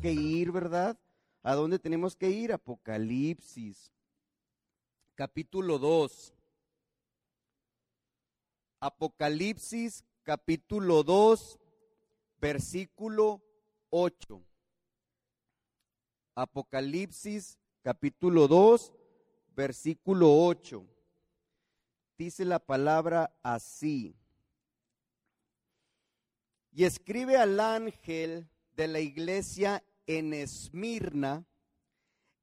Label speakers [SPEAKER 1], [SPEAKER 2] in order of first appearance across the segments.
[SPEAKER 1] que ir, ¿verdad? ¿A dónde tenemos que ir? Apocalipsis, capítulo 2. Apocalipsis, capítulo 2, versículo 8. Apocalipsis, capítulo 2, versículo 8. Dice la palabra así. Y escribe al ángel de la iglesia en Esmirna,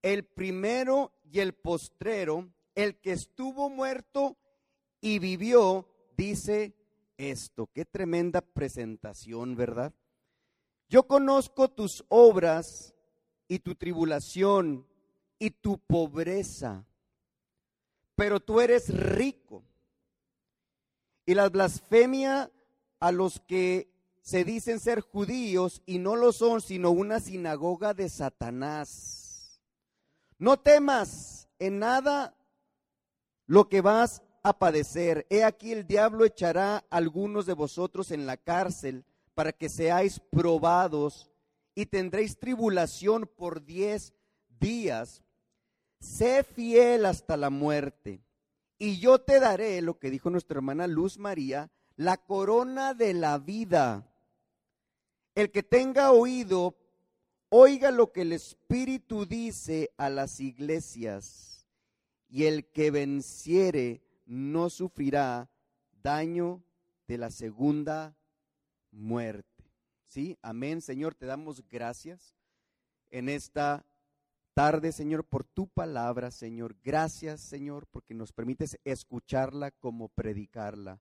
[SPEAKER 1] el primero y el postrero, el que estuvo muerto y vivió, dice esto. Qué tremenda presentación, ¿verdad? Yo conozco tus obras y tu tribulación y tu pobreza, pero tú eres rico. Y la blasfemia a los que se dicen ser judíos y no lo son, sino una sinagoga de Satanás. No temas en nada lo que vas a padecer. He aquí el diablo echará a algunos de vosotros en la cárcel para que seáis probados y tendréis tribulación por diez días. Sé fiel hasta la muerte y yo te daré lo que dijo nuestra hermana Luz María, la corona de la vida. El que tenga oído, oiga lo que el Espíritu dice a las iglesias. Y el que venciere no sufrirá daño de la segunda muerte. ¿Sí? Amén, Señor, te damos gracias en esta tarde, Señor, por tu palabra, Señor. Gracias, Señor, porque nos permites escucharla como predicarla.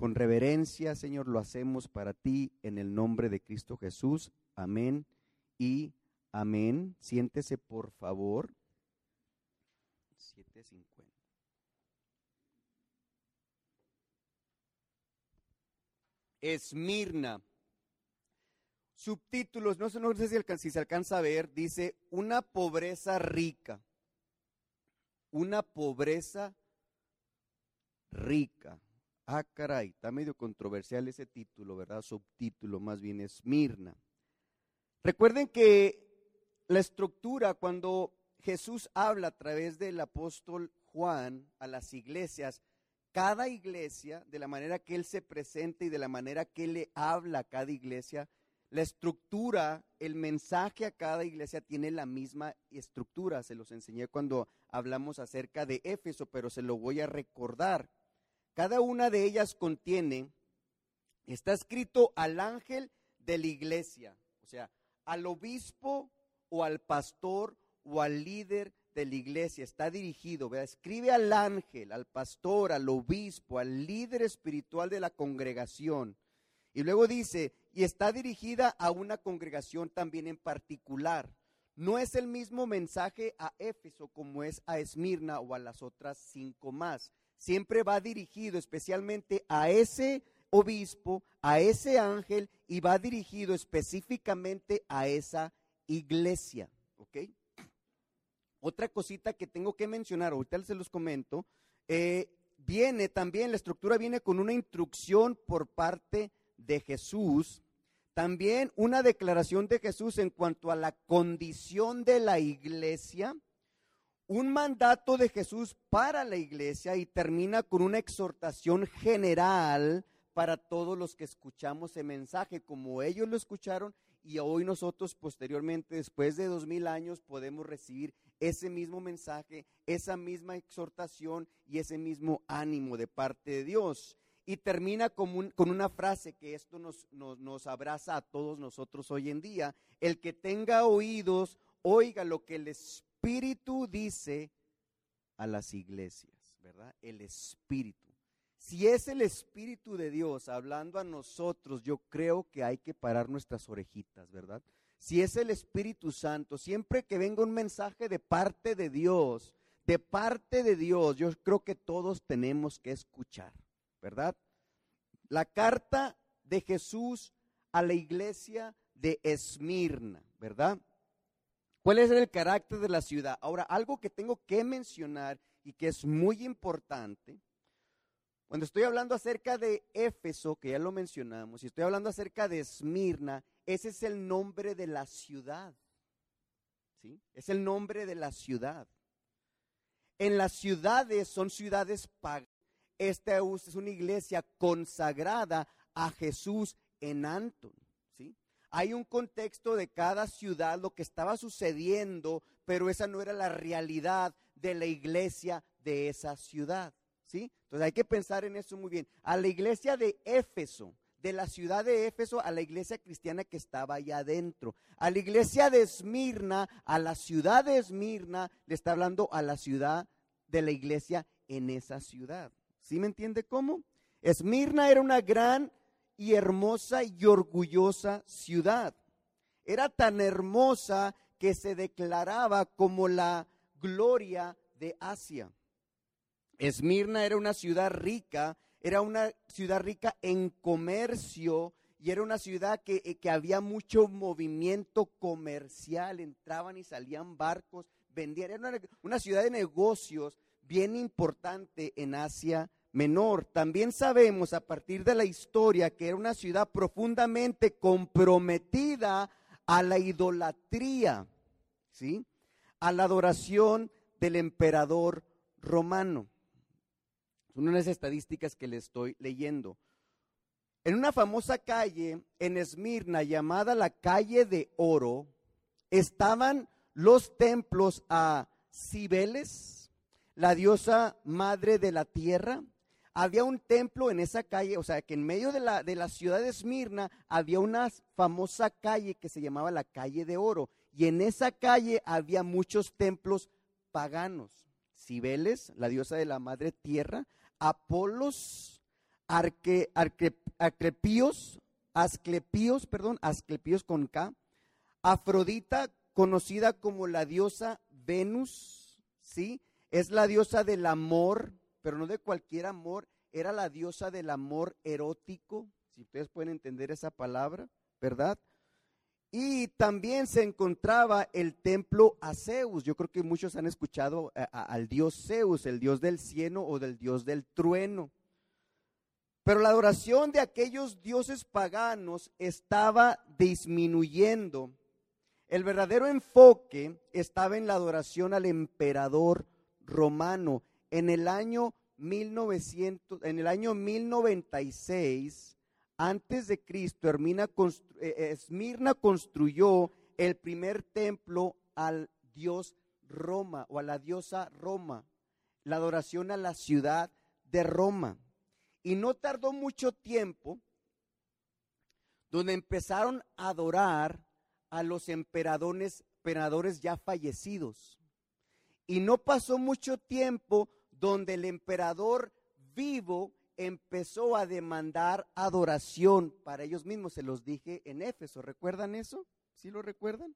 [SPEAKER 1] Con reverencia, Señor, lo hacemos para ti en el nombre de Cristo Jesús. Amén y amén. Siéntese, por favor. 750. Esmirna. Subtítulos, no sé, no sé si se alcanza a ver, dice una pobreza rica. Una pobreza rica. Ah, caray, está medio controversial ese título, ¿verdad? Subtítulo, más bien, Esmirna. Recuerden que la estructura, cuando Jesús habla a través del apóstol Juan a las iglesias, cada iglesia, de la manera que él se presenta y de la manera que él le habla a cada iglesia, la estructura, el mensaje a cada iglesia tiene la misma estructura. Se los enseñé cuando hablamos acerca de Éfeso, pero se lo voy a recordar. Cada una de ellas contiene, está escrito al ángel de la iglesia, o sea, al obispo o al pastor o al líder de la iglesia, está dirigido, escribe al ángel, al pastor, al obispo, al líder espiritual de la congregación. Y luego dice, y está dirigida a una congregación también en particular. No es el mismo mensaje a Éfeso como es a Esmirna o a las otras cinco más siempre va dirigido especialmente a ese obispo, a ese ángel y va dirigido específicamente a esa iglesia. ¿Ok? Otra cosita que tengo que mencionar, ahorita se los comento, eh, viene también, la estructura viene con una instrucción por parte de Jesús, también una declaración de Jesús en cuanto a la condición de la iglesia, un mandato de Jesús para la iglesia y termina con una exhortación general para todos los que escuchamos el mensaje, como ellos lo escucharon y hoy nosotros posteriormente, después de dos mil años, podemos recibir ese mismo mensaje, esa misma exhortación y ese mismo ánimo de parte de Dios. Y termina con, con una frase que esto nos, nos, nos abraza a todos nosotros hoy en día. El que tenga oídos, oiga lo que les Espíritu dice a las iglesias, ¿verdad? El Espíritu. Si es el Espíritu de Dios hablando a nosotros, yo creo que hay que parar nuestras orejitas, ¿verdad? Si es el Espíritu Santo, siempre que venga un mensaje de parte de Dios, de parte de Dios, yo creo que todos tenemos que escuchar, ¿verdad? La carta de Jesús a la iglesia de Esmirna, ¿verdad? ¿Cuál es el carácter de la ciudad? Ahora, algo que tengo que mencionar y que es muy importante, cuando estoy hablando acerca de Éfeso, que ya lo mencionamos, y estoy hablando acerca de Esmirna, ese es el nombre de la ciudad. ¿sí? Es el nombre de la ciudad. En las ciudades son ciudades paganas. Esta es una iglesia consagrada a Jesús en Anton. Hay un contexto de cada ciudad, lo que estaba sucediendo, pero esa no era la realidad de la iglesia de esa ciudad. ¿sí? Entonces hay que pensar en eso muy bien. A la iglesia de Éfeso, de la ciudad de Éfeso a la iglesia cristiana que estaba allá adentro. A la iglesia de Esmirna, a la ciudad de Esmirna, le está hablando a la ciudad de la iglesia en esa ciudad. ¿Sí me entiende cómo? Esmirna era una gran y hermosa y orgullosa ciudad. Era tan hermosa que se declaraba como la gloria de Asia. Esmirna era una ciudad rica, era una ciudad rica en comercio y era una ciudad que, eh, que, había mucho movimiento comercial, entraban y salían barcos, vendían, era una, una ciudad de negocios bien importante en Asia Menor. También sabemos a partir de la historia que era una ciudad profundamente comprometida a la idolatría, ¿sí? A la adoración del emperador romano. Son unas estadísticas que le estoy leyendo. En una famosa calle en Esmirna llamada la calle de oro, estaban los templos a Cibeles, la diosa madre de la tierra. Había un templo en esa calle, o sea que en medio de la, de la ciudad de Esmirna había una famosa calle que se llamaba la calle de oro. Y en esa calle había muchos templos paganos. Cibeles, la diosa de la madre tierra, Apolos, arque, Asclepíos, perdón, Asclepíos con K, Afrodita, conocida como la diosa Venus, ¿sí? Es la diosa del amor, pero no de cualquier amor, era la diosa del amor erótico, si ustedes pueden entender esa palabra, ¿verdad? Y también se encontraba el templo a Zeus. Yo creo que muchos han escuchado al dios Zeus, el dios del cielo o del dios del trueno. Pero la adoración de aquellos dioses paganos estaba disminuyendo. El verdadero enfoque estaba en la adoración al emperador romano. En el año 1900, en el año 1096, antes de Cristo, eh, eh, Esmirna construyó el primer templo al dios Roma o a la diosa Roma, la adoración a la ciudad de Roma. Y no tardó mucho tiempo donde empezaron a adorar a los emperadores, emperadores ya fallecidos. Y no pasó mucho tiempo donde el emperador vivo empezó a demandar adoración para ellos mismos. Se los dije en Éfeso. ¿Recuerdan eso? ¿Sí lo recuerdan?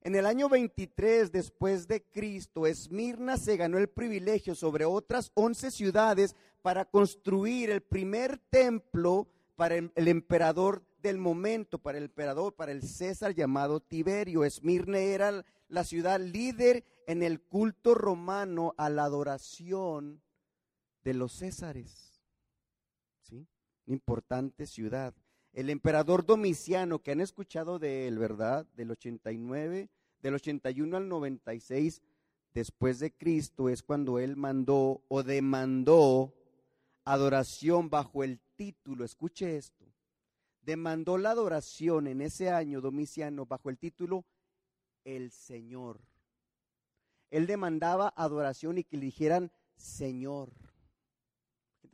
[SPEAKER 1] En el año 23 después de Cristo, Esmirna se ganó el privilegio sobre otras 11 ciudades para construir el primer templo para el, emperador del momento, para el emperador, para el César llamado Tiberio. Esmirna era la ciudad líder en el culto romano a la adoración de los Césares importante ciudad. El emperador Domiciano, que han escuchado de él, ¿verdad? Del 89, del 81 al 96 después de Cristo es cuando él mandó o demandó adoración bajo el título, escuche esto, demandó la adoración en ese año Domiciano bajo el título El Señor. Él demandaba adoración y que le dijeran Señor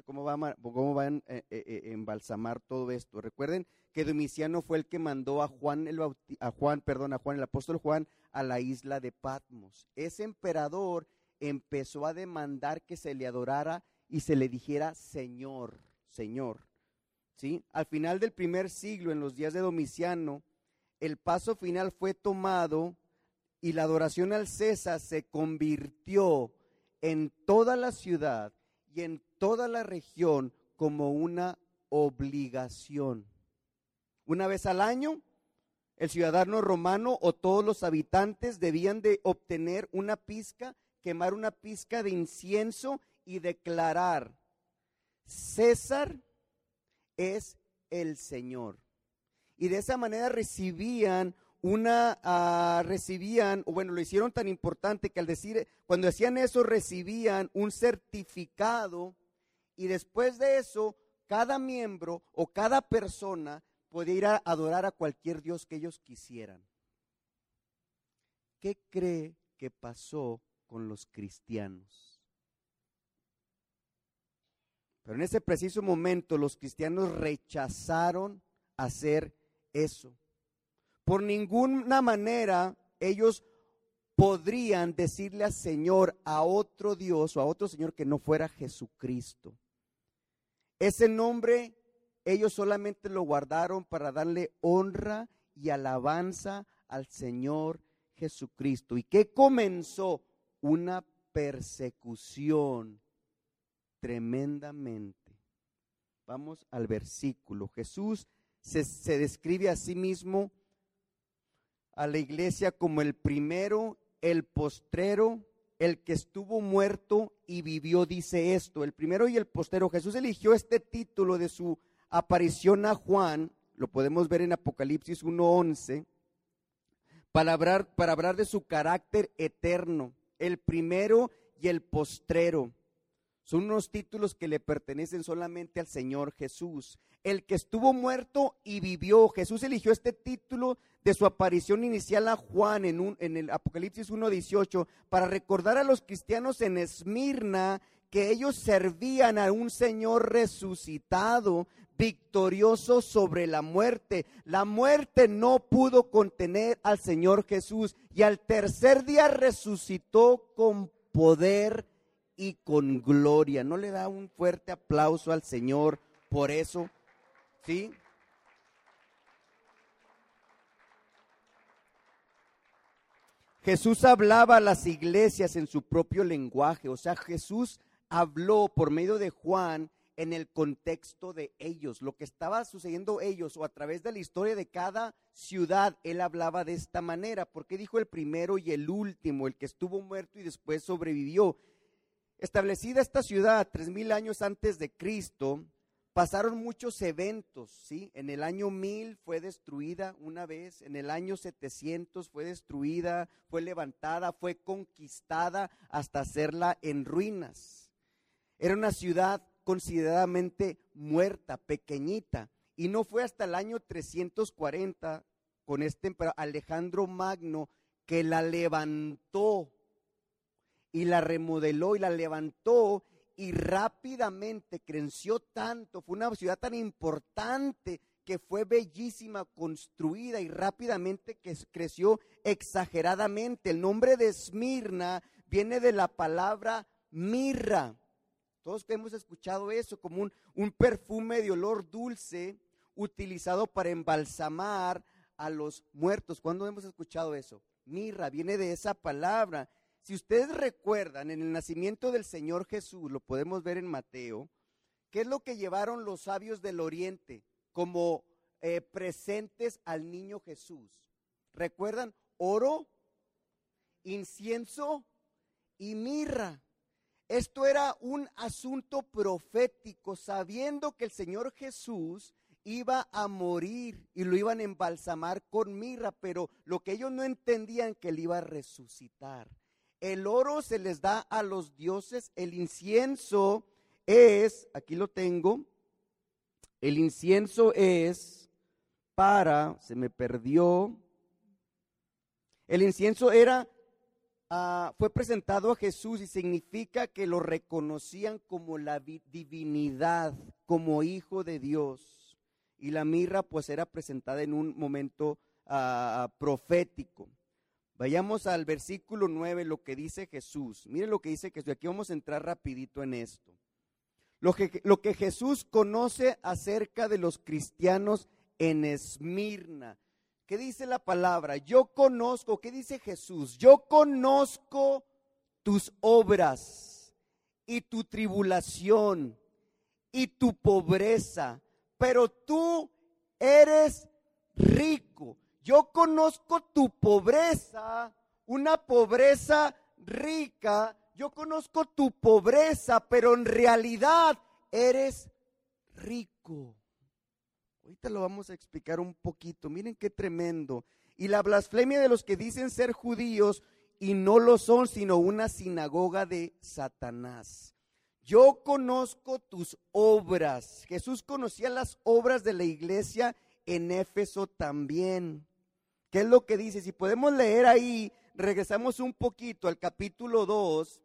[SPEAKER 1] cómo, va, van a eh, eh, eh, embalsamar todo esto. Recuerden que Domiciano fue el que mandó a Juan, el a Juan, perdón, a Juan, el apóstol Juan, a la isla de Patmos. Ese emperador empezó a demandar que se le adorara y se le dijera Señor, Señor. ¿Sí? Al final del primer siglo, en los días de Domiciano, el paso final fue tomado y la adoración al César se convirtió en toda la ciudad y en toda la región como una obligación. Una vez al año, el ciudadano romano o todos los habitantes debían de obtener una pizca, quemar una pizca de incienso y declarar, César es el Señor. Y de esa manera recibían una ah, recibían, o bueno, lo hicieron tan importante que al decir, cuando hacían eso recibían un certificado y después de eso, cada miembro o cada persona podía ir a adorar a cualquier Dios que ellos quisieran. ¿Qué cree que pasó con los cristianos? Pero en ese preciso momento los cristianos rechazaron hacer eso. Por ninguna manera ellos podrían decirle al Señor a otro Dios o a otro Señor que no fuera Jesucristo. Ese nombre ellos solamente lo guardaron para darle honra y alabanza al Señor Jesucristo. ¿Y qué comenzó? Una persecución tremendamente. Vamos al versículo. Jesús se, se describe a sí mismo a la iglesia como el primero, el postrero, el que estuvo muerto y vivió, dice esto, el primero y el postrero. Jesús eligió este título de su aparición a Juan, lo podemos ver en Apocalipsis 1.11, para hablar, para hablar de su carácter eterno, el primero y el postrero. Son unos títulos que le pertenecen solamente al Señor Jesús. El que estuvo muerto y vivió. Jesús eligió este título de su aparición inicial a Juan en, un, en el Apocalipsis 1.18 para recordar a los cristianos en Esmirna que ellos servían a un Señor resucitado, victorioso sobre la muerte. La muerte no pudo contener al Señor Jesús y al tercer día resucitó con poder y con gloria. ¿No le da un fuerte aplauso al Señor por eso? ¿Sí? Jesús hablaba a las iglesias en su propio lenguaje, o sea, Jesús habló por medio de Juan en el contexto de ellos, lo que estaba sucediendo ellos o a través de la historia de cada ciudad, él hablaba de esta manera, porque dijo el primero y el último, el que estuvo muerto y después sobrevivió. Establecida esta ciudad tres mil años antes de Cristo, pasaron muchos eventos, ¿sí? En el año 1000 fue destruida una vez, en el año 700 fue destruida, fue levantada, fue conquistada hasta hacerla en ruinas. Era una ciudad consideradamente muerta, pequeñita, y no fue hasta el año 340 con este emperador Alejandro Magno que la levantó y la remodeló y la levantó y rápidamente creció tanto, fue una ciudad tan importante que fue bellísima, construida y rápidamente que creció exageradamente. El nombre de Esmirna viene de la palabra mirra. Todos hemos escuchado eso como un, un perfume de olor dulce utilizado para embalsamar a los muertos. ¿Cuándo hemos escuchado eso? Mirra, viene de esa palabra. Si ustedes recuerdan, en el nacimiento del Señor Jesús, lo podemos ver en Mateo, ¿qué es lo que llevaron los sabios del Oriente como eh, presentes al niño Jesús? ¿Recuerdan? Oro, incienso y mirra. Esto era un asunto profético, sabiendo que el Señor Jesús iba a morir y lo iban a embalsamar con mirra, pero lo que ellos no entendían que él iba a resucitar. El oro se les da a los dioses, el incienso es, aquí lo tengo, el incienso es para, se me perdió, el incienso era, ah, fue presentado a Jesús y significa que lo reconocían como la divinidad, como hijo de Dios. Y la mirra pues era presentada en un momento ah, profético. Vayamos al versículo 9, lo que dice Jesús. Miren lo que dice Jesús. Aquí vamos a entrar rapidito en esto. Lo que, lo que Jesús conoce acerca de los cristianos en Esmirna. ¿Qué dice la palabra? Yo conozco, ¿qué dice Jesús? Yo conozco tus obras y tu tribulación y tu pobreza, pero tú eres rico. Yo conozco tu pobreza, una pobreza rica. Yo conozco tu pobreza, pero en realidad eres rico. Ahorita lo vamos a explicar un poquito. Miren qué tremendo. y la blasfemia de los que dicen ser judíos y no lo son, sino una sinagoga de Satanás. Yo conozco tus obras. Jesús conocía las obras de la iglesia en Éfeso también. ¿Qué es lo que dice? Si podemos leer ahí, regresamos un poquito al capítulo 2,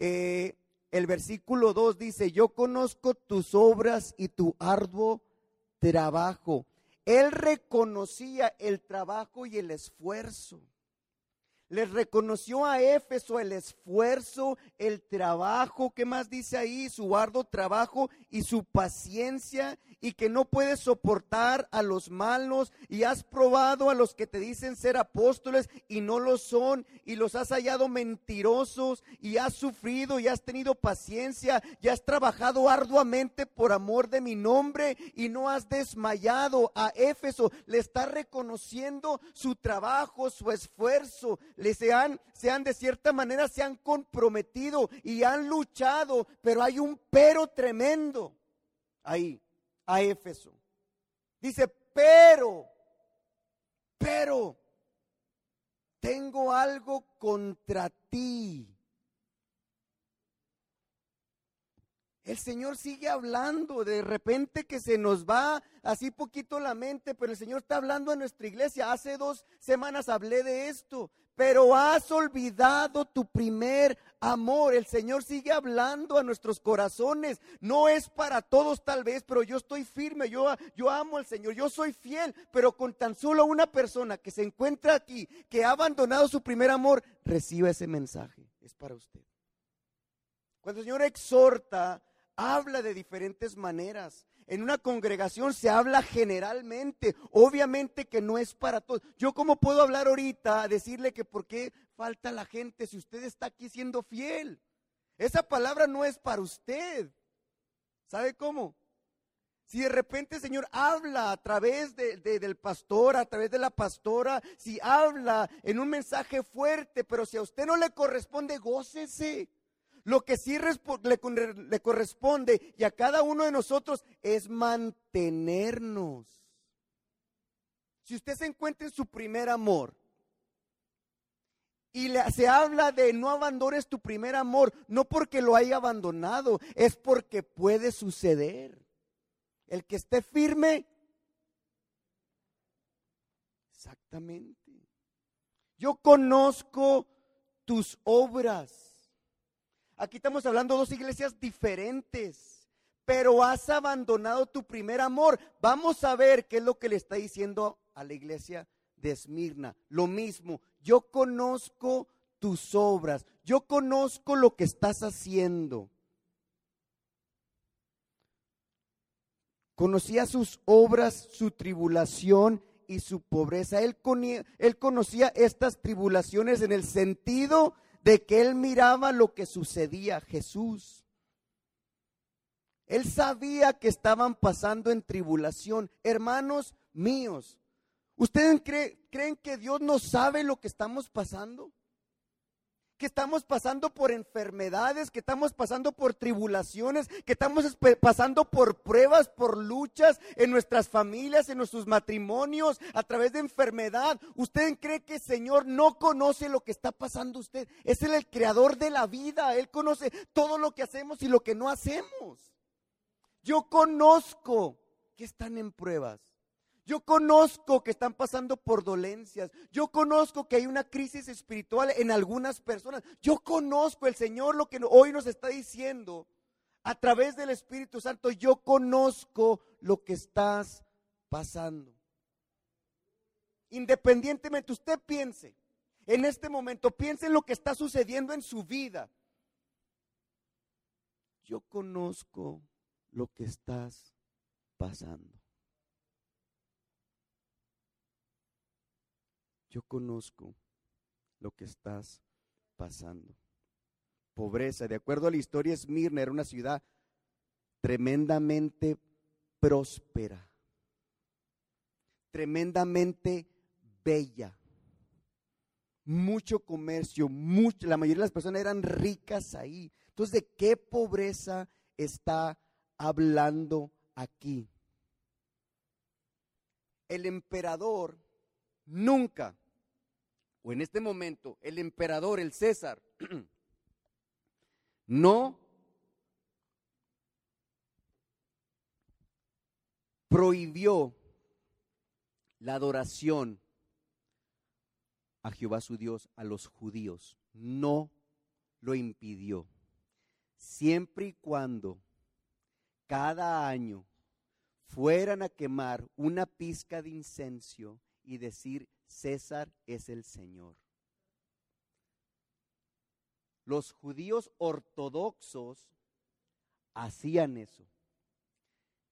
[SPEAKER 1] eh, el versículo 2 dice, yo conozco tus obras y tu arduo trabajo. Él reconocía el trabajo y el esfuerzo. Les reconoció a Éfeso el esfuerzo, el trabajo, ¿qué más dice ahí? Su arduo trabajo y su paciencia y que no puedes soportar a los malos y has probado a los que te dicen ser apóstoles y no lo son y los has hallado mentirosos y has sufrido y has tenido paciencia y has trabajado arduamente por amor de mi nombre y no has desmayado a Éfeso. Le está reconociendo su trabajo, su esfuerzo. Le se han, se han de cierta manera se han comprometido y han luchado, pero hay un pero tremendo ahí a Éfeso. Dice, pero, pero, tengo algo contra ti. El Señor sigue hablando, de repente que se nos va así poquito la mente, pero el Señor está hablando a nuestra iglesia. Hace dos semanas hablé de esto pero has olvidado tu primer amor. El Señor sigue hablando a nuestros corazones. No es para todos tal vez, pero yo estoy firme, yo, yo amo al Señor, yo soy fiel, pero con tan solo una persona que se encuentra aquí, que ha abandonado su primer amor, reciba ese mensaje. Es para usted. Cuando el Señor exhorta, habla de diferentes maneras. En una congregación se habla generalmente, obviamente que no es para todos. Yo cómo puedo hablar ahorita, decirle que por qué falta la gente si usted está aquí siendo fiel. Esa palabra no es para usted. ¿Sabe cómo? Si de repente el Señor habla a través del pastor, a través de la pastora, si habla en un mensaje fuerte, pero si a usted no le corresponde, gócese. Lo que sí le, corresponde y a cada uno de nosotros es mantenernos. Si usted se encuentra en su primer amor y se habla de no abandones tu primer amor, no porque lo haya abandonado, es porque puede suceder. El que esté firme, exactamente. Yo conozco tus obras Aquí estamos hablando de dos iglesias diferentes, pero has abandonado tu primer amor. Vamos a ver qué es lo que le está diciendo a la iglesia de Esmirna. Lo mismo, yo conozco tus obras, yo conozco lo que estás haciendo. Conocía sus obras, su tribulación y su pobreza. Él, él conocía estas tribulaciones en el sentido de que él miraba lo que sucedía Jesús. Él sabía que estaban pasando en tribulación. Hermanos míos, ¿ustedes creen que Dios no sabe lo que estamos pasando? Que estamos pasando por enfermedades, que estamos pasando por tribulaciones, que estamos pasando por pruebas, por luchas en nuestras familias, en nuestros matrimonios, a través de enfermedad. ¿Usted cree que el Señor no conoce lo que está pasando usted? Es el creador de la vida. Él conoce todo lo que hacemos y lo que no hacemos. Yo conozco que están en pruebas. Yo conozco que están pasando por dolencias. Yo conozco que hay una crisis espiritual en algunas personas. Yo conozco el Señor lo que hoy nos está diciendo a través del Espíritu Santo. Yo conozco lo que estás pasando. Independientemente, usted piense en este momento, piense en lo que está sucediendo en su vida. Yo conozco lo que estás pasando. Yo conozco lo que estás pasando. Pobreza, de acuerdo a la historia, Esmirna era una ciudad tremendamente próspera, tremendamente bella, mucho comercio, la mayoría de las personas eran ricas ahí. Entonces, ¿de qué pobreza está hablando aquí? El emperador nunca, o en este momento, el emperador, el César, no prohibió la adoración a Jehová su Dios, a los judíos. No lo impidió. Siempre y cuando cada año fueran a quemar una pizca de incenso y decir, César es el Señor. Los judíos ortodoxos hacían eso.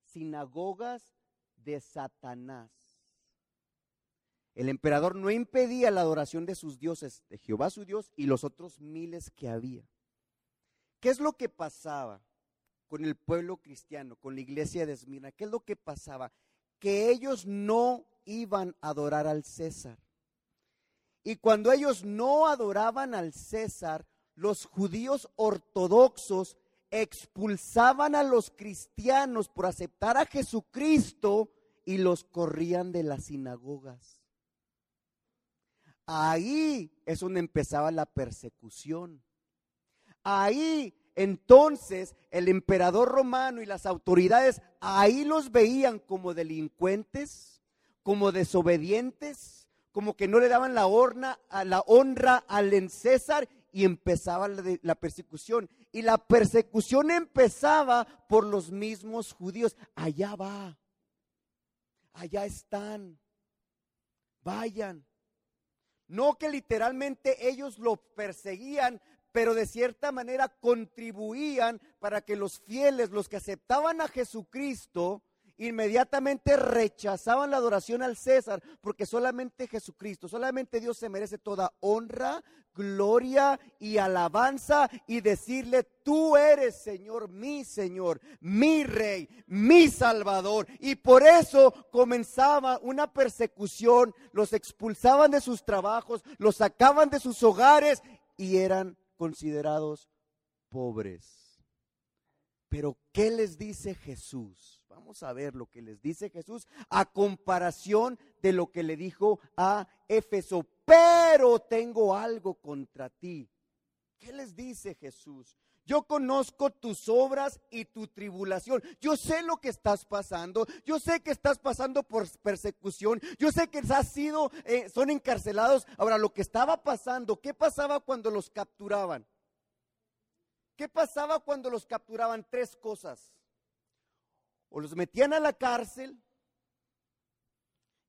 [SPEAKER 1] Sinagogas de Satanás. El emperador no impedía la adoración de sus dioses, de Jehová su Dios y los otros miles que había. ¿Qué es lo que pasaba con el pueblo cristiano, con la iglesia de Esmirna? ¿Qué es lo que pasaba? Que ellos no iban a adorar al César. Y cuando ellos no adoraban al César, los judíos ortodoxos expulsaban a los cristianos por aceptar a Jesucristo y los corrían de las sinagogas. Ahí es donde empezaba la persecución. Ahí entonces el emperador romano y las autoridades ahí los veían como delincuentes, como desobedientes, como que no le daban la, a la honra al César y empezaba la, persecución. Y la persecución empezaba por los mismos judíos. Allá va, allá están, vayan. No que literalmente ellos lo perseguían, pero de cierta manera contribuían para que los fieles, los que aceptaban a Jesucristo, inmediatamente rechazaban la adoración al César, porque solamente Jesucristo, solamente Dios se merece toda honra, gloria y alabanza y decirle, tú eres Señor, mi Señor, mi Rey, mi Salvador. Y por eso comenzaba una persecución, los expulsaban de sus trabajos, los sacaban de sus hogares y eran considerados pobres. Pero ¿qué les dice Jesús? Vamos a ver lo que les dice Jesús a comparación de lo que le dijo a Éfeso. Pero tengo algo contra ti. ¿Qué les dice Jesús? Yo conozco tus obras y tu tribulación. Yo sé lo que estás pasando. Yo sé que estás pasando por persecución. Yo sé que has sido, eh, son encarcelados. Ahora, lo que estaba pasando, ¿qué pasaba cuando los capturaban? ¿Qué pasaba cuando los capturaban? Tres cosas. O los metían a la cárcel,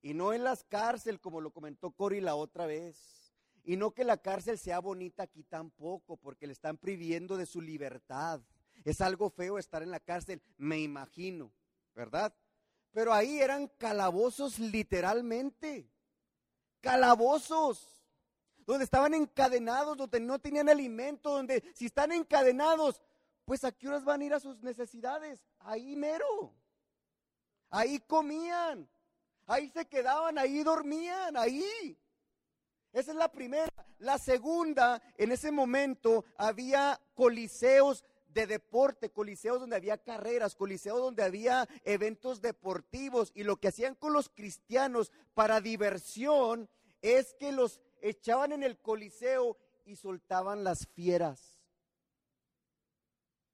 [SPEAKER 1] y no en las cárceles, como lo comentó Cori la otra vez y no que la cárcel sea bonita aquí tampoco, porque le están priviendo de su libertad. Es algo feo estar en la cárcel, me imagino, ¿verdad? Pero ahí eran calabozos literalmente. Calabozos. Donde estaban encadenados, donde no tenían alimento, donde si están encadenados, pues a qué horas van a ir a sus necesidades? Ahí mero. Ahí comían. Ahí se quedaban, ahí dormían, ahí. Esa es la primera. La segunda, en ese momento había coliseos de deporte, coliseos donde había carreras, coliseos donde había eventos deportivos y lo que hacían con los cristianos para diversión es que los echaban en el coliseo y soltaban las fieras.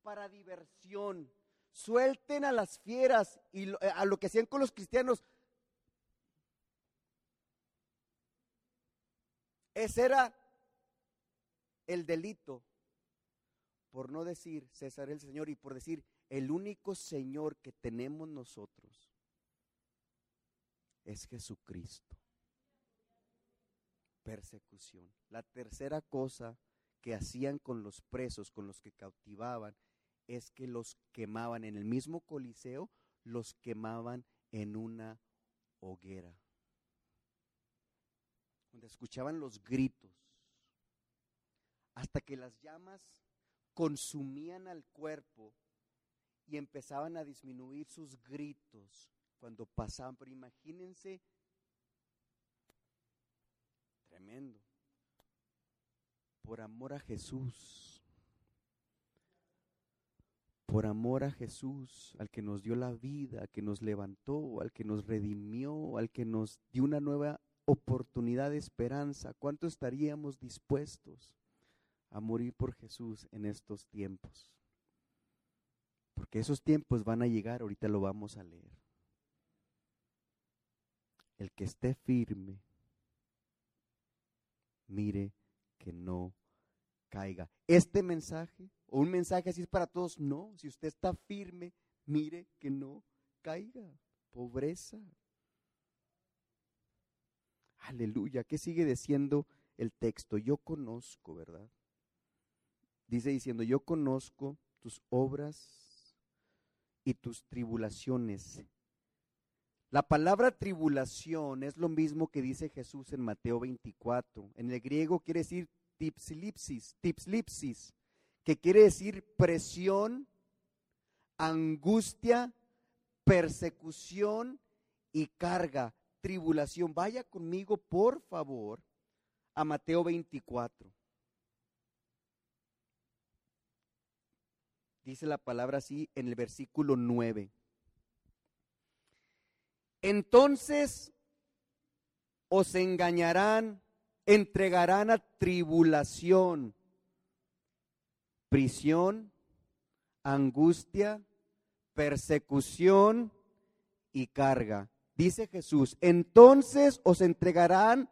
[SPEAKER 1] Para diversión. Suelten a las fieras y a lo que hacían con los cristianos, Ese era el delito, por no decir César el Señor y por decir el único Señor que tenemos nosotros es Jesucristo. Persecución. La tercera cosa que hacían con los presos, con los que cautivaban, es que los quemaban en el mismo coliseo, los quemaban en una hoguera donde escuchaban los gritos, hasta que las llamas consumían al cuerpo y empezaban a disminuir sus gritos cuando pasaban. Pero imagínense, tremendo, por amor a Jesús, por amor a Jesús, al que nos dio la vida, al que nos levantó, al que nos redimió, al que nos dio una nueva oportunidad de esperanza, ¿cuánto estaríamos dispuestos a morir por Jesús en estos tiempos? Porque esos tiempos van a llegar, ahorita lo vamos a leer. El que esté firme, mire que no caiga. Este mensaje, o un mensaje así es para todos, no, si usted está firme, mire que no caiga. Pobreza. Aleluya. ¿Qué sigue diciendo el texto? Yo conozco, ¿verdad? Dice diciendo, yo conozco tus obras y tus tribulaciones. La palabra tribulación es lo mismo que dice Jesús en Mateo 24. En el griego quiere decir tipsilipsis, tipslipsis, que quiere decir presión, angustia, persecución y carga, tribulación. Vaya conmigo, por favor, a Mateo 24. Dice la palabra así en el versículo 9. Entonces os engañarán, entregarán a tribulación, prisión, angustia, persecución y carga. Dice Jesús, entonces os entregarán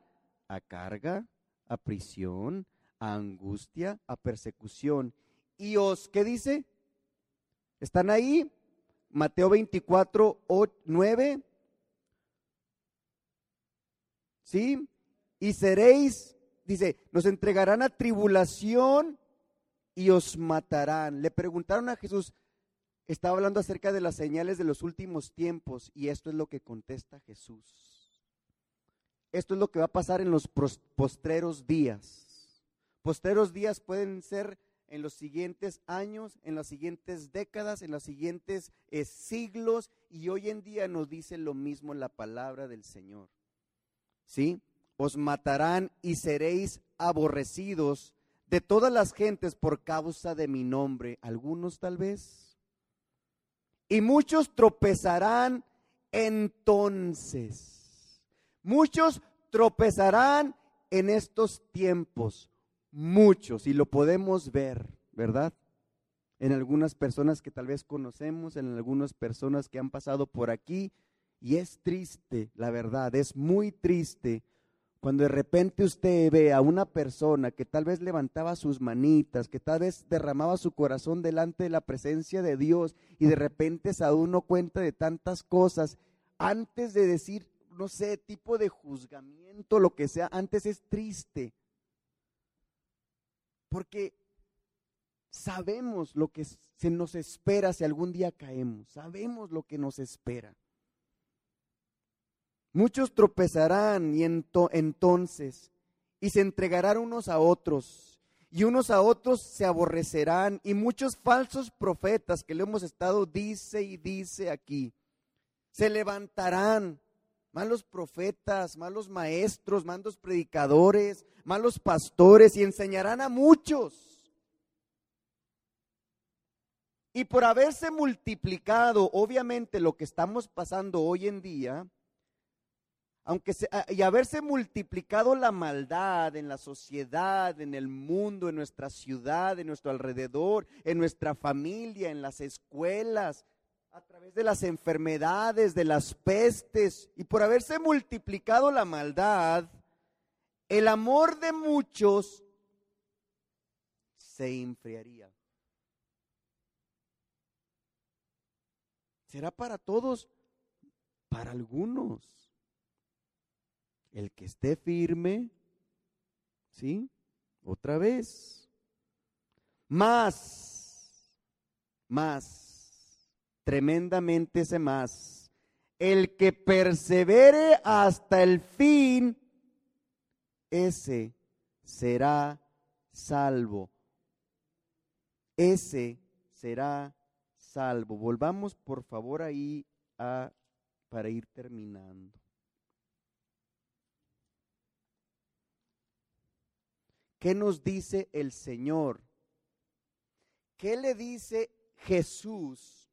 [SPEAKER 1] a carga, a prisión, a angustia, a persecución. Y os, ¿qué dice? ¿Están ahí? Mateo 24, 9. ¿Sí? Y seréis, dice, nos entregarán a tribulación y os matarán. Le preguntaron a Jesús, estaba hablando acerca de las señales de los últimos tiempos y esto es lo que contesta Jesús. Esto es lo que va a pasar en los postreros días. Postreros días pueden ser en los siguientes años, en las siguientes décadas, en los siguientes eh, siglos y hoy en día nos dice lo mismo la palabra del Señor. ¿Sí? Os matarán y seréis aborrecidos de todas las gentes por causa de mi nombre. Algunos tal vez y muchos tropezarán entonces. Muchos tropezarán en estos tiempos. Muchos, y lo podemos ver, ¿verdad? En algunas personas que tal vez conocemos, en algunas personas que han pasado por aquí. Y es triste, la verdad, es muy triste cuando de repente usted ve a una persona que tal vez levantaba sus manitas, que tal vez derramaba su corazón delante de la presencia de Dios y de repente se da uno cuenta de tantas cosas, antes de decir, no sé, tipo de juzgamiento, lo que sea, antes es triste. Porque sabemos lo que se nos espera si algún día caemos, sabemos lo que nos espera. Muchos tropezarán y entonces y se entregarán unos a otros y unos a otros se aborrecerán y muchos falsos profetas que le hemos estado dice y dice aquí se levantarán malos profetas, malos maestros, malos predicadores, malos pastores y enseñarán a muchos. Y por haberse multiplicado, obviamente lo que estamos pasando hoy en día, aunque y haberse multiplicado la maldad en la sociedad, en el mundo, en nuestra ciudad, en nuestro alrededor, en nuestra familia, en las escuelas, a través de las enfermedades, de las pestes, y por haberse multiplicado la maldad, el amor de muchos se enfriaría. ¿Será para todos? Para algunos el que esté firme, ¿sí? Otra vez. Más, más, tremendamente ese más. El que persevere hasta el fin, ese será salvo. Ese será salvo. Volvamos por favor ahí a, para ir terminando. ¿Qué nos dice el Señor? ¿Qué le dice Jesús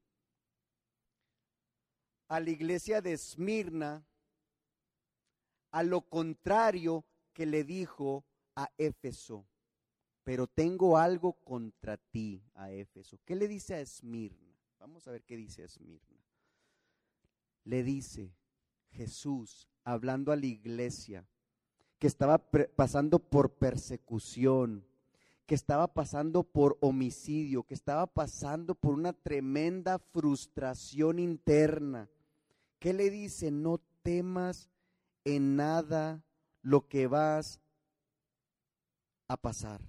[SPEAKER 1] a la iglesia de Esmirna, a lo contrario que le dijo a Éfeso. Pero tengo algo contra ti a Éfeso. ¿Qué le dice a Esmirna? Vamos a ver qué dice Esmirna. Le dice Jesús, hablando a la iglesia, que estaba pasando por persecución, que estaba pasando por homicidio, que estaba pasando por una tremenda frustración interna. ¿Qué le dice? No temas en nada lo que vas a pasar.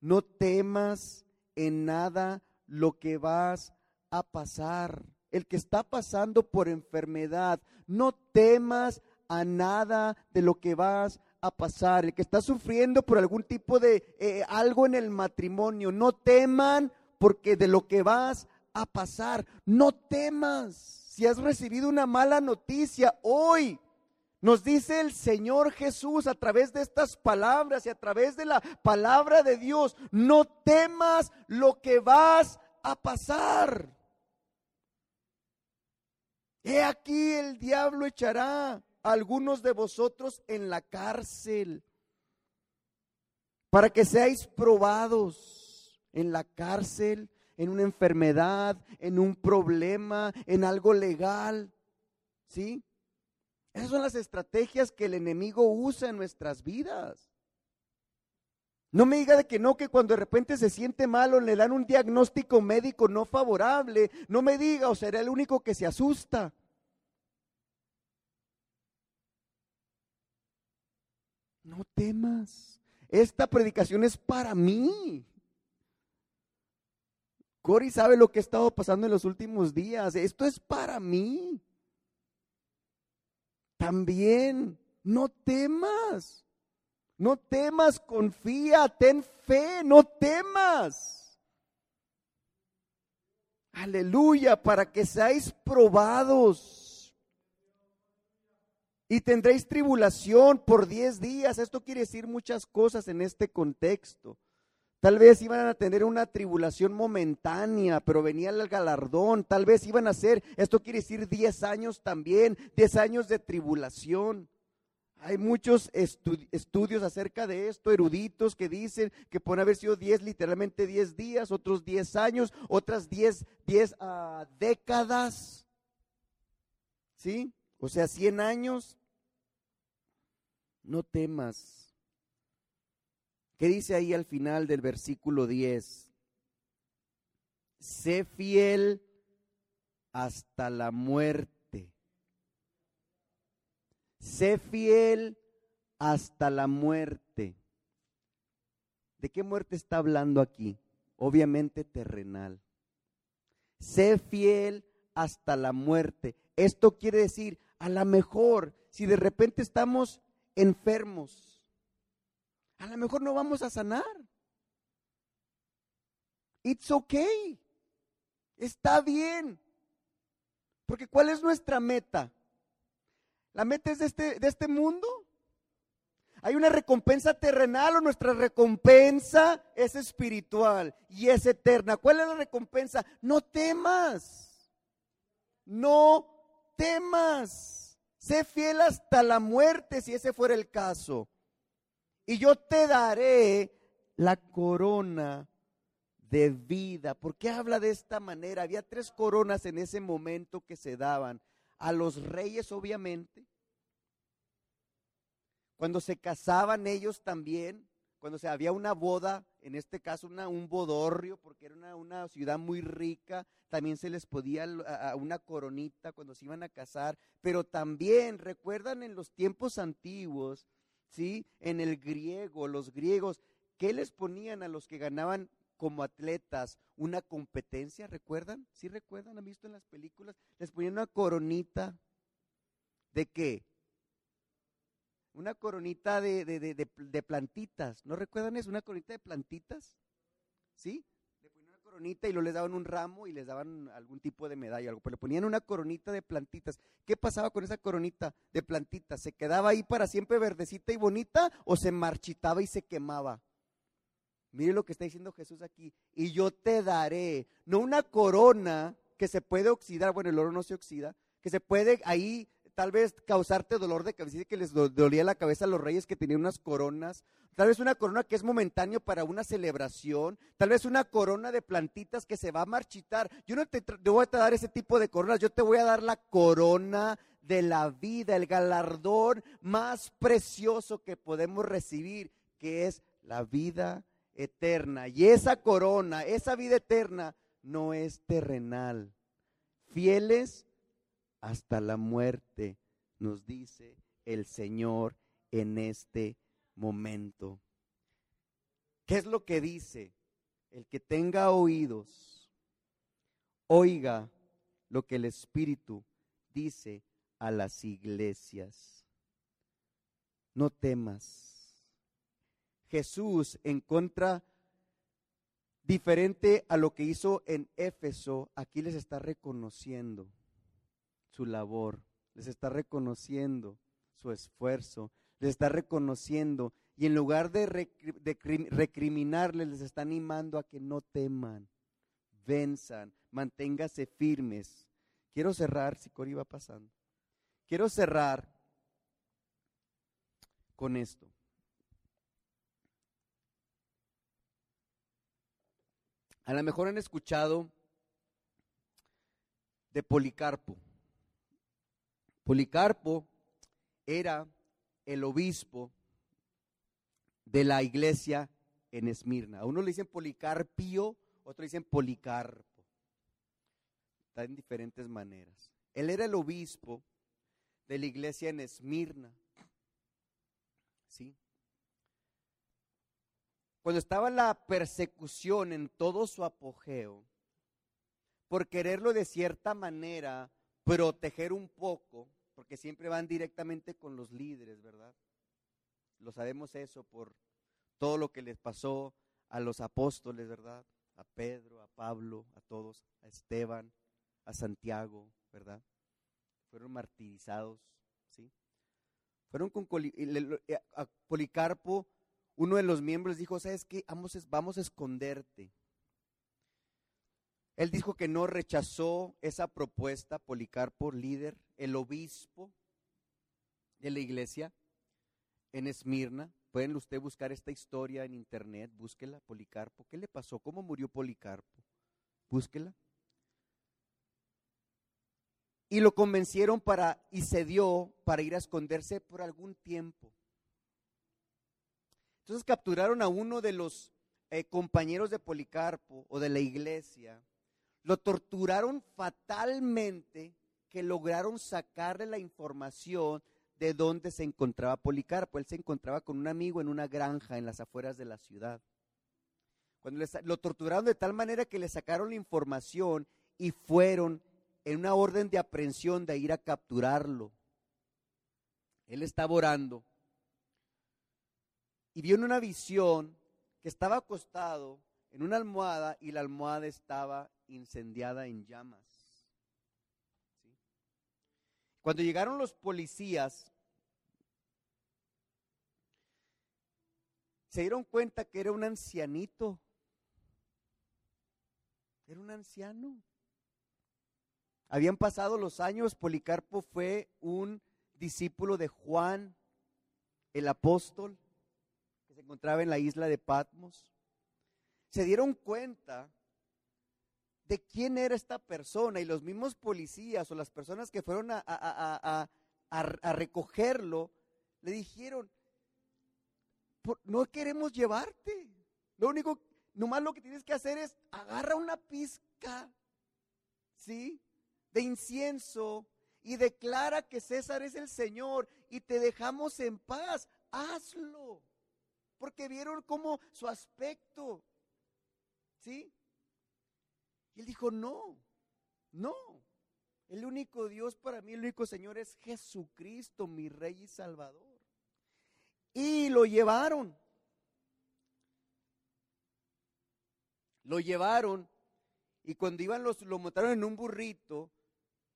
[SPEAKER 1] No temas en nada lo que vas a pasar. El que está pasando por enfermedad, no temas a nada de lo que vas a pasar. El que está sufriendo por algún tipo de eh, algo en el matrimonio, no teman porque de lo que vas a pasar, no temas. Si has recibido una mala noticia hoy, nos dice el Señor Jesús a través de estas palabras y a través de la palabra de Dios, no temas lo que vas a pasar. He aquí el diablo echará algunos de vosotros en la cárcel para que seáis probados en la cárcel, en una enfermedad, en un problema, en algo legal. ¿Sí? Esas son las estrategias que el enemigo usa en nuestras vidas. No me diga de que no, que cuando de repente se siente malo le dan un diagnóstico médico no favorable. No me diga, o será el único que se asusta. No temas. Esta predicación es para mí. Cory sabe lo que ha estado pasando en los últimos días. Esto es para mí también. No temas. No temas, confía, ten fe, no temas. Aleluya, para que seáis probados. Y tendréis tribulación por diez días. Esto quiere decir muchas cosas en este contexto. Tal vez iban a tener una tribulación momentánea, pero venía el galardón. Tal vez iban a ser, esto quiere decir 10 años también, 10 años de tribulación. Hay muchos estudios acerca de esto, eruditos que dicen que pueden haber sido 10, literalmente 10 días, otros 10 años, otras 10, 10 uh, décadas. ¿Sí? O sea, 100 años. No temas ¿Qué dice ahí al final del versículo 10? Sé fiel hasta la muerte. Sé fiel hasta la muerte. ¿De qué muerte está hablando aquí? Obviamente terrenal. Sé fiel hasta la muerte. Esto quiere decir, a lo mejor, si de repente estamos enfermos, a lo mejor no vamos a sanar. It's okay. Está bien. Porque ¿cuál es nuestra meta? ¿La meta es de este, de este mundo? ¿Hay una recompensa terrenal o nuestra recompensa es espiritual y es eterna? ¿Cuál es la recompensa? No temas. No temas. Sé fiel hasta la muerte si ese fuera el caso y yo te daré la corona de vida. ¿Por qué habla de esta manera? Había tres coronas en ese momento que se daban. A los reyes, obviamente. Cuando se casaban ellos también, cuando se había una boda, en este caso una, un bodorrio, porque era una, ciudad muy rica, también se les podía a una coronita cuando se iban a casar, pero también, recuerdan en los tiempos antiguos, ¿sí? En el griego, los griegos, ¿qué les ponían a los que ganaban como atletas una competencia? ¿Recuerdan? ¿Sí recuerdan? ¿Han visto en las películas? Les ponían una coronita. ¿De qué? Una coronita de, de, de, de plantitas. ¿No recuerdan eso? Una coronita de plantitas. ¿Sí? coronita y lo les daban un ramo y les daban algún tipo de medalla, algo, pero le ponían una coronita de plantitas. ¿Qué pasaba con esa coronita de plantitas? ¿Se quedaba ahí para siempre verdecita y bonita o se marchitaba y se quemaba? Mire lo que está diciendo Jesús aquí. Y yo te daré, no una corona que se puede oxidar, bueno, el oro no se oxida, que se puede ahí tal vez causarte dolor de cabeza, que les dolía la cabeza a los reyes que tenían unas coronas, tal vez una corona que es momentáneo para una celebración, tal vez una corona de plantitas que se va a marchitar. Yo no te, te voy a dar ese tipo de coronas, yo te voy a dar la corona de la vida, el galardón más precioso que podemos recibir, que es la vida eterna. Y esa corona, esa vida eterna, no es terrenal. Fieles hasta la muerte, nos dice el Señor en este momento. ¿Qué es lo que dice? El que tenga oídos, oiga lo que el Espíritu dice a las iglesias. No temas. Jesús en contra diferente a lo que hizo en Éfeso, aquí les está reconociendo su labor, les está reconociendo su esfuerzo, les está reconociendo y en lugar de, recriminarles, les está animando a que no teman, venzan, manténgase firmes. Quiero cerrar, si Cori va pasando, quiero cerrar con esto. A lo mejor han escuchado de Policarpo. Policarpo era el obispo de la iglesia en Esmirna. A uno le dicen Policarpio, otro dicen Policarpo. Está en diferentes maneras. Él era el obispo de la iglesia en Esmirna. ¿Sí? Cuando estaba la persecución en todo su apogeo, por quererlo de cierta manera proteger un poco, porque siempre van directamente con los líderes, ¿verdad? Lo sabemos eso por todo lo que les pasó a los apóstoles, ¿verdad? A Pedro, a Pablo, a todos, a Esteban, a Santiago, ¿verdad? Fueron martirizados, ¿sí? Fueron con eh, Policarpo, uno de los miembros dijo, ¿sabes qué? Vamos, vamos a esconderte. Él dijo que no rechazó esa propuesta, Policarpo, líder, el obispo de la iglesia en Esmirna. Pueden usted buscar esta historia en internet, búsquela, Policarpo. ¿Qué le pasó? ¿Cómo murió Policarpo? Búsquela. Y lo convencieron para, y cedió para ir a esconderse por algún tiempo. Entonces capturaron a uno de los eh, compañeros de Policarpo o de la iglesia lo torturaron fatalmente que lograron sacarle la información de dónde se encontraba Policarpo. Él se encontraba con un amigo en una granja en las afueras de la ciudad. Cuando lo torturaron de tal manera que le sacaron la información y fueron en una orden de aprehensión de ir a capturarlo. Él estaba orando y vio en una visión que estaba acostado en una almohada y la almohada estaba incendiada en llamas. Cuando llegaron los policías, se dieron cuenta que era un ancianito. Era un anciano. Habían pasado los años, Policarpo fue un discípulo de Juan, el apóstol, que se encontraba en la isla de Patmos. Se dieron cuenta de quién era esta persona y los mismos policías o las personas que fueron a, recogerlo le dijeron, no queremos llevarte. Lo único, nomás lo que tienes que hacer es agarra una pizca, ¿sí? De incienso y declara que César es el Señor y te dejamos en paz. Hazlo. Porque vieron cómo su aspecto, ¿sí? Y él dijo, no, no. El único Dios para mí, el único Señor es Jesucristo, mi Rey y Salvador. Y lo llevaron. Lo llevaron y cuando iban los, lo montaron en un burrito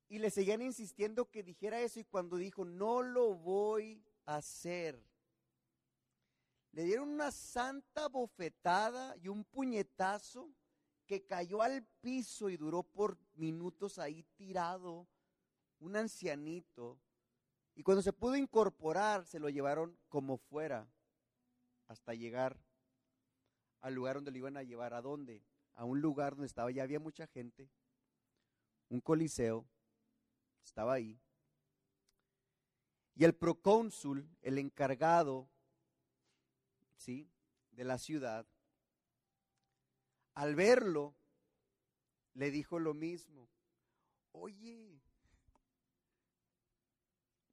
[SPEAKER 1] y le seguían insistiendo que dijera eso y cuando dijo, no lo voy a hacer, le dieron una santa bofetada y un puñetazo que cayó al piso y duró por minutos ahí tirado, un ancianito, Y cuando se pudo incorporar, se lo llevaron como fuera hasta llegar al lugar donde lo iban a llevar. ¿A dónde? A un lugar donde estaba, ya había mucha gente, un coliseo, estaba ahí. Y el procónsul, el encargado, ¿sí? De la ciudad, al verlo, le dijo lo mismo. Oye,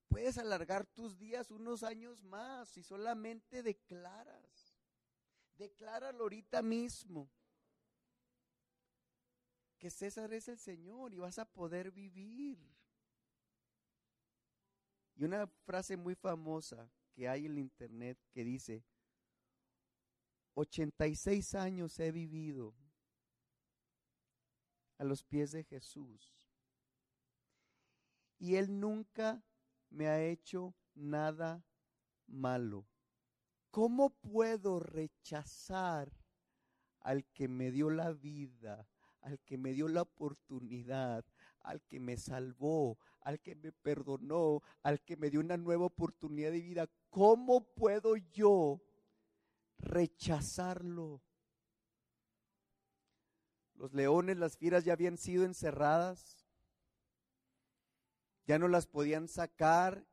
[SPEAKER 1] puedes alargar tus días unos años más si solamente declaras. Decláralo ahorita mismo. Que César es el Señor y vas a poder vivir. Y una frase muy famosa que hay en internet que dice, 86 años he vivido a los pies de Jesús. Y Él nunca me ha hecho nada malo. ¿Cómo puedo rechazar al que me dio la vida, al que me dio la oportunidad, al que me salvó, al que me perdonó, al que me dio una nueva oportunidad de vida? ¿Cómo puedo yo rechazarlo? Los leones, las fieras ya habían sido encerradas, ya no las podían sacar.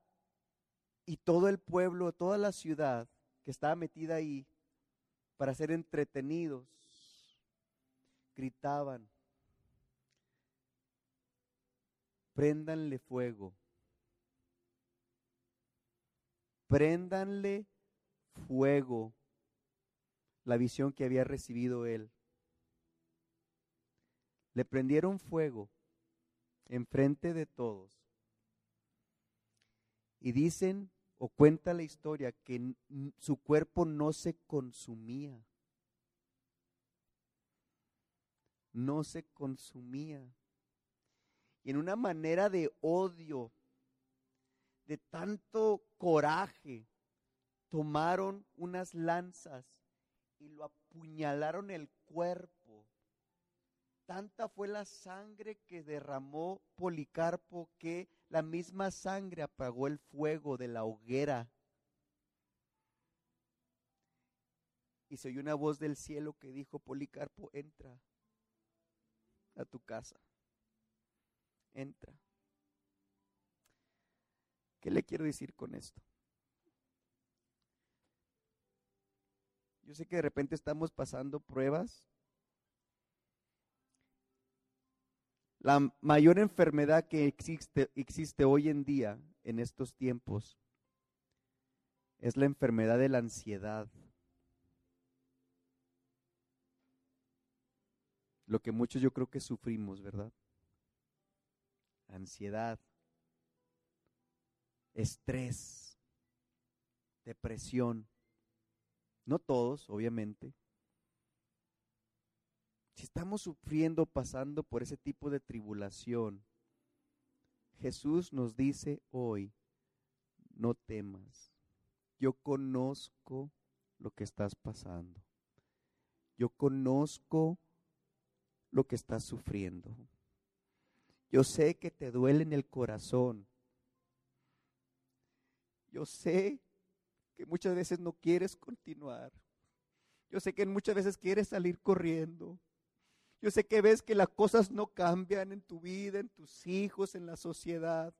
[SPEAKER 1] Y todo el pueblo, toda la ciudad que estaba metida ahí para ser entretenidos, gritaban, préndanle fuego, préndanle fuego la visión que había recibido él. Le prendieron fuego enfrente de todos. Y dicen o cuenta la historia que su cuerpo no se consumía. No se consumía. Y en una manera de odio, de tanto coraje, tomaron unas lanzas y lo apuñalaron el cuerpo Tanta fue la sangre que derramó Policarpo que la misma sangre apagó el fuego de la hoguera. Y se oyó una voz del cielo que dijo, Policarpo, entra a tu casa. Entra. ¿Qué le quiero decir con esto? Yo sé que de repente estamos pasando pruebas La mayor enfermedad que existe, existe hoy en día, en estos tiempos, es la enfermedad de la ansiedad. Lo que muchos yo creo que sufrimos, ¿verdad? Ansiedad, estrés, depresión. No todos, obviamente, si estamos sufriendo, pasando por ese tipo de tribulación, Jesús nos dice hoy, no temas, yo conozco lo que estás pasando, yo conozco lo que estás sufriendo, yo sé que te duele en el corazón, yo sé que muchas veces no quieres continuar, yo sé que muchas veces quieres salir corriendo, yo sé que ves que las cosas no cambian en tu vida, en tus hijos, en la sociedad.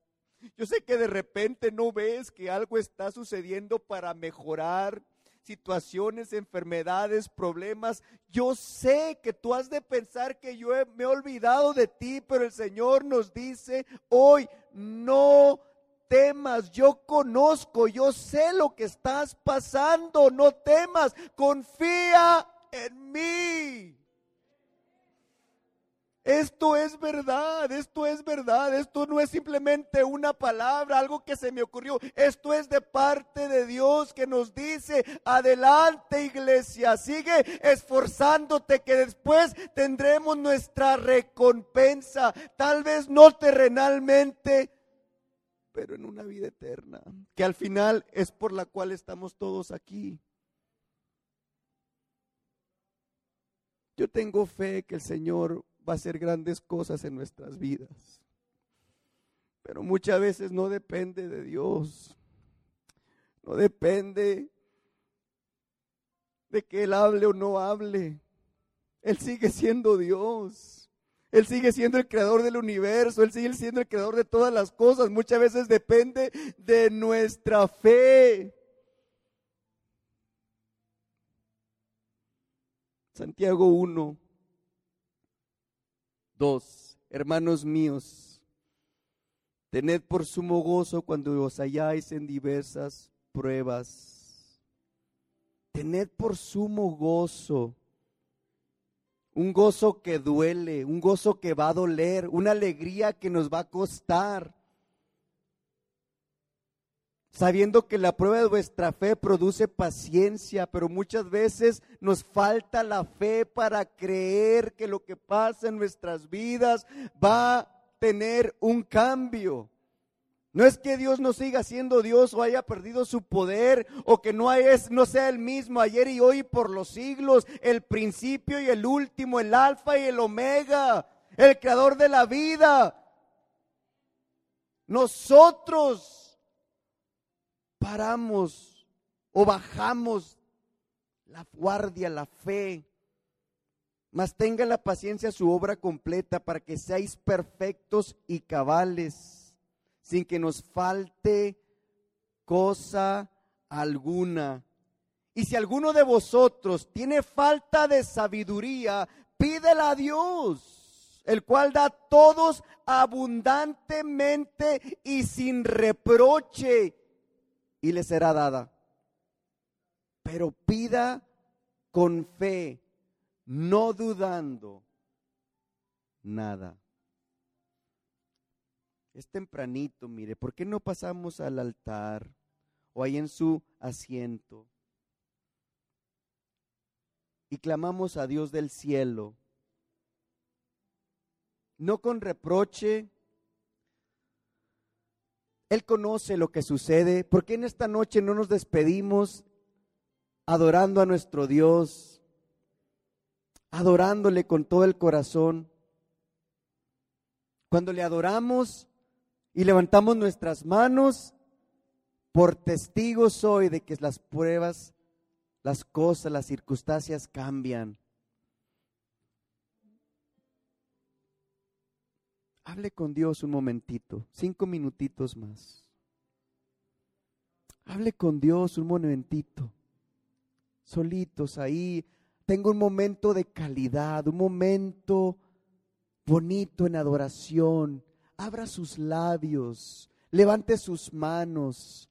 [SPEAKER 1] Yo sé que de repente no ves que algo está sucediendo para mejorar situaciones, enfermedades, problemas. Yo sé que tú has de pensar que yo me he olvidado de ti, pero el Señor nos dice hoy, no temas, yo conozco, yo sé lo que estás pasando, no temas, confía en mí. Esto es verdad, esto es verdad, esto no es simplemente una palabra, algo que se me ocurrió, esto es de parte de Dios que nos dice, adelante iglesia, sigue esforzándote que después tendremos nuestra recompensa, tal vez no terrenalmente, pero en una vida eterna, que al final es por la cual estamos todos aquí. Yo tengo fe que el Señor va a hacer grandes cosas en nuestras vidas. Pero muchas veces no depende de Dios. No depende de que Él hable o no hable. Él sigue siendo Dios. Él sigue siendo el creador del universo. Él sigue siendo el creador de todas las cosas. Muchas veces depende de nuestra fe. Santiago 1, 2. Hermanos míos, tened por sumo gozo cuando os halláis en diversas pruebas. Tened por sumo gozo. Un gozo que duele, un gozo que va a doler, una alegría que nos va a costar sabiendo que la prueba de vuestra fe produce paciencia, pero muchas veces nos falta la fe para creer que lo que pasa en nuestras vidas va a tener un cambio. No es que Dios no siga siendo Dios o haya perdido su poder o que no, es, no sea el mismo ayer y hoy por los siglos, el principio y el último, el alfa y el omega, el creador de la vida. Nosotros paramos o bajamos la guardia, la fe. Mas tenga la paciencia su obra completa para que seáis perfectos y cabales, sin que nos falte cosa alguna. Y si alguno de vosotros tiene falta de sabiduría, pídela a Dios, el cual da todos abundantemente y sin reproche y le será dada. Pero pida con fe, no dudando nada. Es tempranito, mire, ¿por qué no pasamos al altar o ahí en su asiento? Y clamamos a Dios del cielo, no con reproche, él conoce lo que sucede. ¿Por qué en esta noche no nos despedimos adorando a nuestro Dios? Adorándole con todo el corazón. Cuando le adoramos y levantamos nuestras manos, por testigos soy de que las pruebas, las cosas, las circunstancias cambian. Hable con Dios un momentito, cinco minutitos más. Hable con Dios un momentito, solitos ahí. Tengo un momento de calidad, un momento bonito en adoración. Abra sus labios, levante sus manos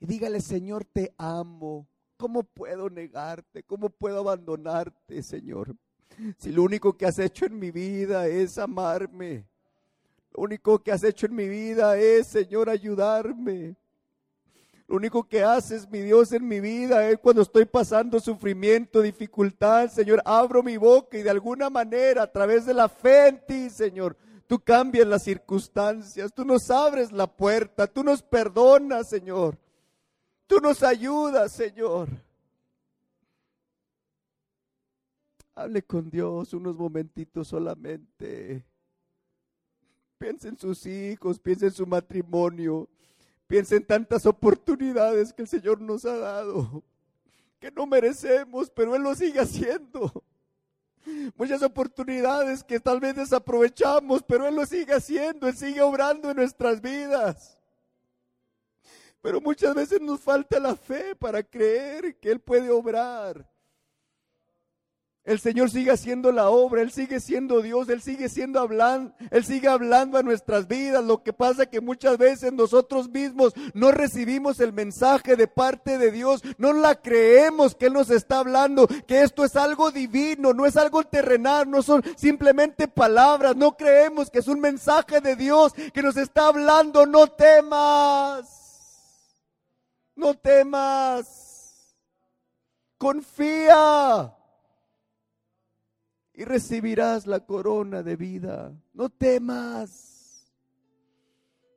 [SPEAKER 1] y dígale, Señor, te amo. ¿Cómo puedo negarte? ¿Cómo puedo abandonarte, Señor? Si lo único que has hecho en mi vida es amarme. Lo único que has hecho en mi vida es, Señor, ayudarme. Lo único que haces, mi Dios, en mi vida es cuando estoy pasando sufrimiento, dificultad, Señor, abro mi boca y de alguna manera, a través de la fe en ti, Señor, tú cambias las circunstancias, tú nos abres la puerta, tú nos perdonas, Señor. Tú nos ayudas, Señor. Hable con Dios unos momentitos solamente. Piensa en sus hijos, piensa en su matrimonio, piensa en tantas oportunidades que el Señor nos ha dado, que no merecemos, pero Él lo sigue haciendo. Muchas oportunidades que tal vez desaprovechamos, pero Él lo sigue haciendo, Él sigue obrando en nuestras vidas. Pero muchas veces nos falta la fe para creer que Él puede obrar. El Señor sigue haciendo la obra, Él sigue siendo Dios, Él sigue siendo hablando, Él sigue hablando a nuestras vidas. Lo que pasa es que muchas veces nosotros mismos no recibimos el mensaje de parte de Dios, no la creemos que Él nos está hablando, que esto es algo divino, no es algo terrenal, no son simplemente palabras, no creemos que es un mensaje de Dios que nos está hablando, no temas, no temas, confía y recibirás la corona de vida. No temas.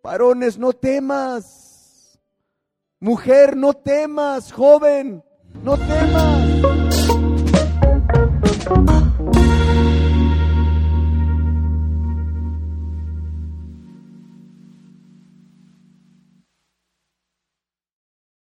[SPEAKER 1] Varones, no temas. Mujer, no temas. Joven, no temas.